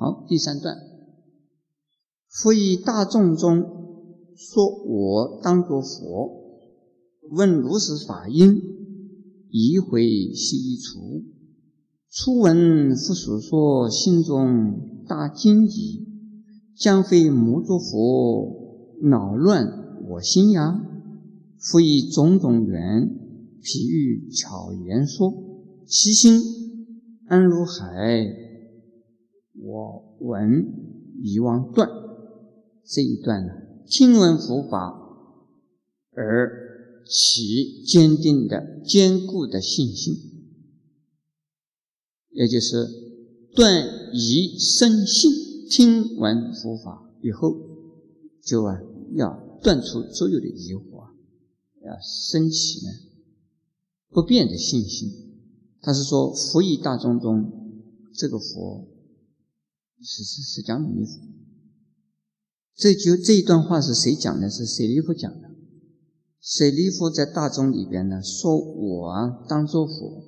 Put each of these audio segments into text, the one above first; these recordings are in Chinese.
好，第三段，复以大众中说我当作佛，问如是法因，疑回悉一除。初闻复所说，心中大惊疑，将非魔作佛，恼乱我心呀！复以种种缘，譬喻巧言说，其心安如海。我闻遗忘断这一段呢，听闻佛法而起坚定的、坚固的信心，也就是断疑生信。听闻佛法以后，就啊要断除所有的疑惑，要升起呢不变的信心。他是说，佛以大众中这个佛。是是释迦牟尼佛，这就这一段话是谁讲的？是舍利弗讲的。舍利弗在大众里边呢，说我当作佛，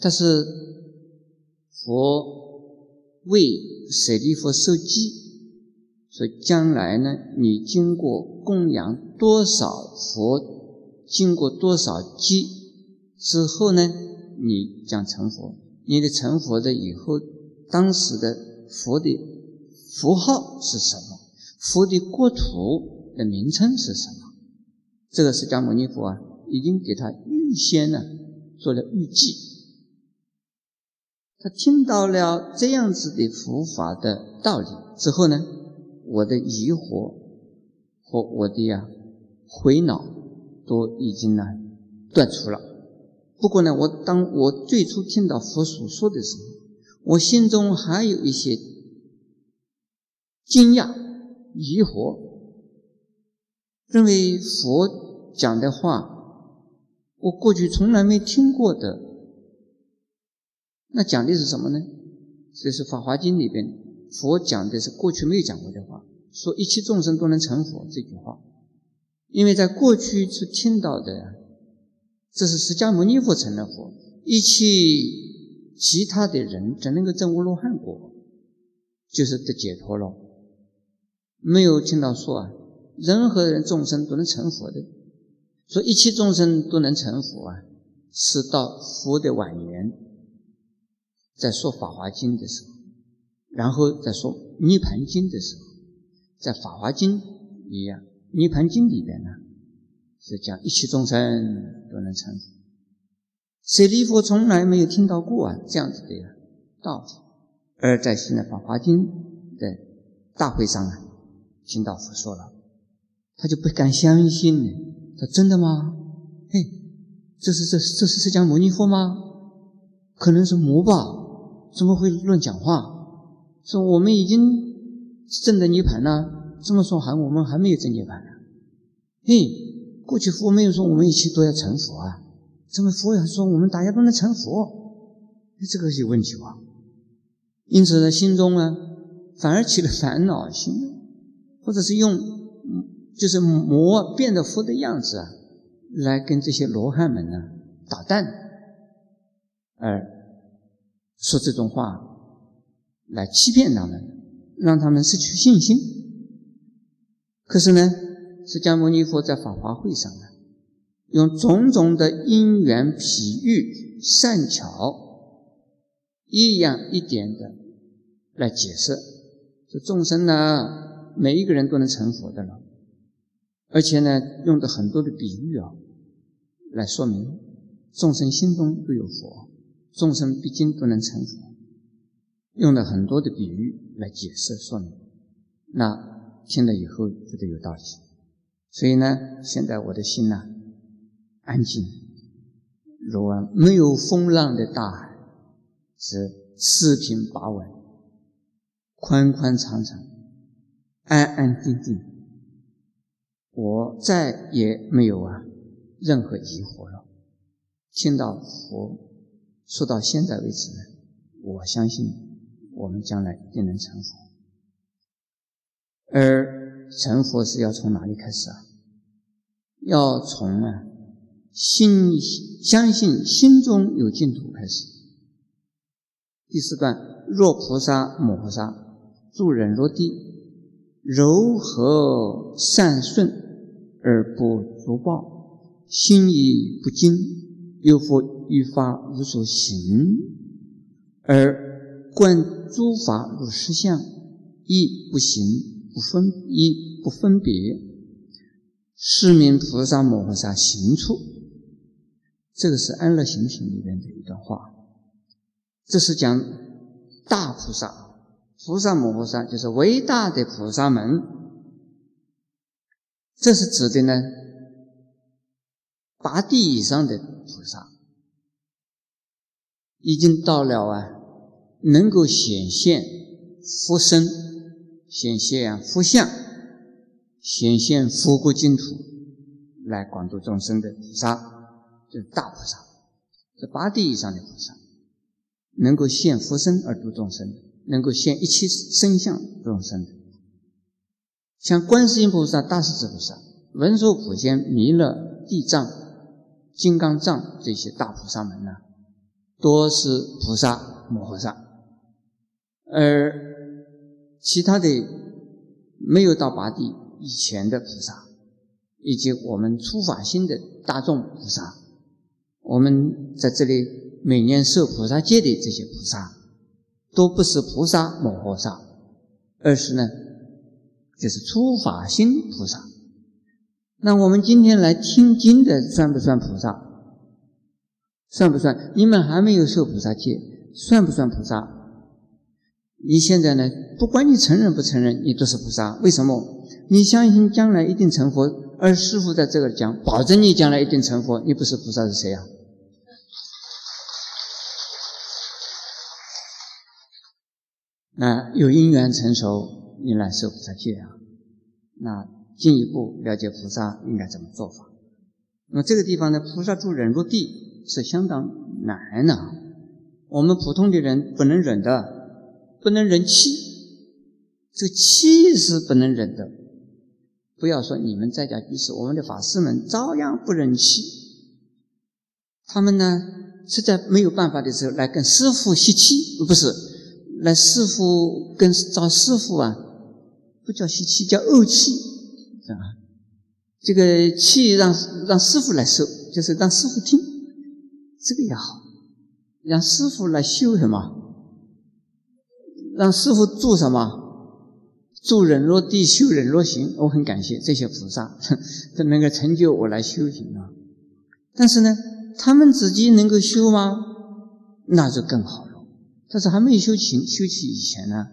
但是佛为舍利弗受记，说将来呢，你经过供养多少佛，经过多少记之后呢，你将成佛。你的成佛的以后，当时的。佛的符号是什么？佛的国土的名称是什么？这个释迦牟尼佛啊，已经给他预先呢做了预计。他听到了这样子的佛法的道理之后呢，我的疑惑和我的呀回脑都已经呢断除了。不过呢，我当我最初听到佛所说的时候，我心中还有一些惊讶、疑惑，认为佛讲的话，我过去从来没听过的。那讲的是什么呢？这是《法华经》里边，佛讲的是过去没有讲过的话，说一切众生都能成佛这句话。因为在过去是听到的，这是释迦牟尼佛成了佛，一切。其他的人只能够证悟罗汉果，就是得解脱了。没有听到说啊，任何人众生都能成佛的，说一切众生都能成佛啊，是到佛的晚年，在说《法华经》的时候，然后再说《涅盘经》的时候，在《法华经》一样，《涅盘经》里边呢，是讲一切众生都能成佛。舍利弗从来没有听到过啊这样子的道理，而在现在《法华经》的大会上啊，听道佛说了，他就不敢相信呢。他真的吗？嘿，这是这这是释迦牟尼佛吗？可能是魔吧？怎么会乱讲话？说我们已经证得涅盘了，这么说还我们还没有证涅盘呢？嘿，过去佛没有说我们一切都要成佛啊。这么佛也说我们大家都能成佛，这个有问题吧？因此呢，心中呢反而起了烦恼心，或者是用就是魔变的佛的样子啊，来跟这些罗汉们呢捣蛋，而说这种话来欺骗他们，让他们失去信心。可是呢，释迦牟尼佛在法华会上呢。用种种的因缘譬喻善巧，一样一点的来解释，这众生呢，每一个人都能成佛的了，而且呢，用的很多的比喻啊，来说明众生心中都有佛，众生毕竟都能成佛，用了很多的比喻来解释说明，那听了以后觉得有道理，所以呢，现在我的心呢。安静，如啊没有风浪的大海，是四平八稳、宽宽敞敞、安安定定。我再也没有啊任何疑惑了。听到佛说到现在为止呢，我相信我们将来一定能成佛。而成佛是要从哪里开始啊？要从啊。心相信心中有净土开始，第四段：若菩萨摩诃萨住忍落地，柔和善顺而不足报，心意不惊，又复欲发无所行，而观诸法如实相，亦不行不分，亦不分别，是名菩萨摩诃萨行处。这个是《安乐行品》里面的一段话，这是讲大菩萨，菩萨摩诃萨就是伟大的菩萨门，这是指的呢，八地以上的菩萨，已经到了啊，能够显现佛身、显现佛像、显现佛国净土来广度众生的菩萨。就是大菩萨，这八地以上的菩萨，能够现佛身而度众生，能够现一切身相众生的，像观世音菩萨、大势至菩萨、文殊普贤、弥勒、地藏、金刚藏这些大菩萨们呢，多是菩萨摩诃萨，而其他的没有到八地以前的菩萨，以及我们初法心的大众菩萨。我们在这里每年受菩萨戒的这些菩萨，都不是菩萨摩诃萨，而是呢，就是初法心菩萨。那我们今天来听经的，算不算菩萨？算不算？你们还没有受菩萨戒，算不算菩萨？你现在呢？不管你承认不承认，你都是菩萨。为什么？你相信将来一定成佛。而师傅在这个讲，保证你将来一定成佛，你不是菩萨是谁呀？那有因缘成熟，你来受菩萨戒啊。那进一步了解菩萨应该怎么做法？那么这个地方呢，菩萨住忍辱地是相当难的，我们普通的人不能忍的，不能忍气，这个气是不能忍的。不要说你们在家居士，我们的法师们照样不忍气。他们呢，实在没有办法的时候，来跟师傅吸气，不是来师傅跟找师傅啊，不叫吸气，叫怄气，是吧？这个气让让师傅来受，就是让师傅听，这个也好，让师傅来修什么？让师傅做什么？助人若地，修人若行，我很感谢这些菩萨，都能够成就我来修行啊。但是呢，他们自己能够修吗？那就更好了。但是还没有修行、修起以前呢，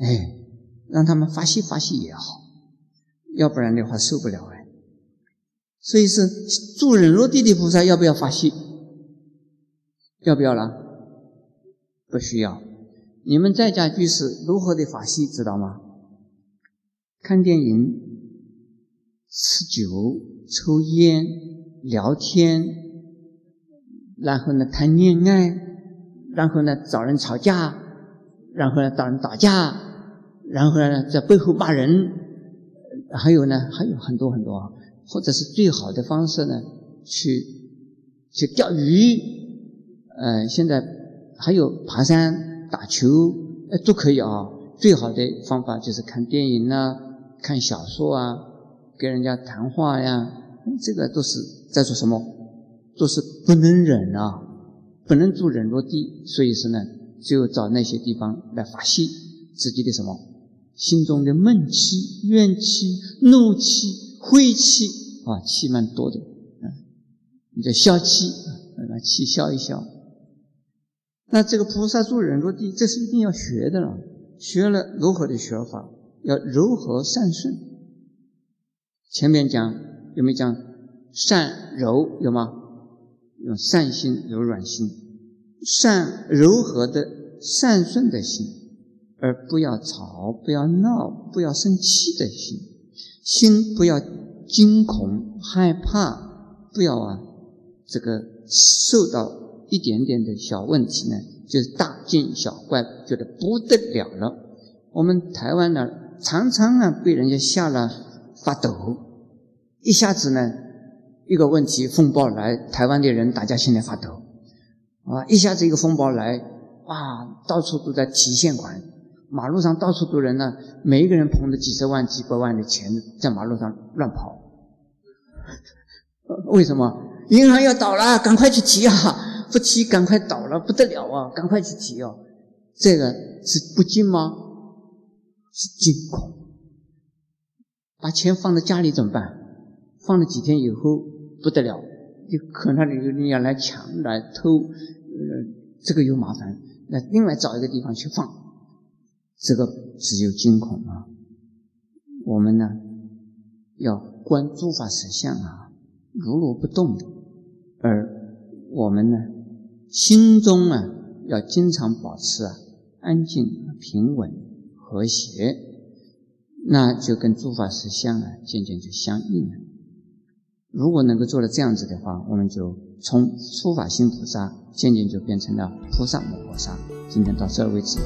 哎，让他们发泄发泄也好，要不然的话受不了哎。所以是助人若地的菩萨要不要发泄？要不要了？不需要。你们在家居士如何的法器知道吗？看电影、吃酒、抽烟、聊天，然后呢谈恋爱，然后呢找人吵架，然后呢找人打架，然后呢在背后骂人，还有呢还有很多很多啊，或者是最好的方式呢去去钓鱼，呃现在还有爬山、打球，呃都可以啊。最好的方法就是看电影呢。看小说啊，跟人家谈话呀，这个都是在做什么？都是不能忍啊，不能住忍落地，所以说呢，只有找那些地方来发泄自己的什么心中的闷气、怨气、怒气、晦气啊，气蛮多的，啊，你就消气，把气消一消。那这个菩萨住忍落地，这是一定要学的了，学了如何的学法？要柔和善顺，前面讲有没有讲善柔有吗？用善心、柔软心，善柔和的善顺的心，而不要吵、不要闹、不要生气的心，心不要惊恐害怕，不要啊这个受到一点点的小问题呢，就是大惊小怪，觉得不得了了。我们台湾呢？常常啊被人家吓了发抖，一下子呢一个问题风暴来，台湾的人大家心里发抖，啊一下子一个风暴来，哇，到处都在提现款，马路上到处都人呢，每一个人捧着几十万、几百万的钱在马路上乱跑。为什么？银行要倒了，赶快去提啊！不提，赶快倒了，不得了啊！赶快去提哦。这个是不惊吗？是惊恐。把钱放在家里怎么办？放了几天以后不得了，有可能有人要来抢、来偷，呃，这个又麻烦。那另外找一个地方去放，这个只有惊恐啊。我们呢，要观诸法实相啊，如如不动的。而我们呢，心中啊，要经常保持啊，安静、平稳、和谐。那就跟诸法实相啊，渐渐就相应了。如果能够做到这样子的话，我们就从初法心菩萨，渐渐就变成了菩萨摩诃萨。今天到这儿为止。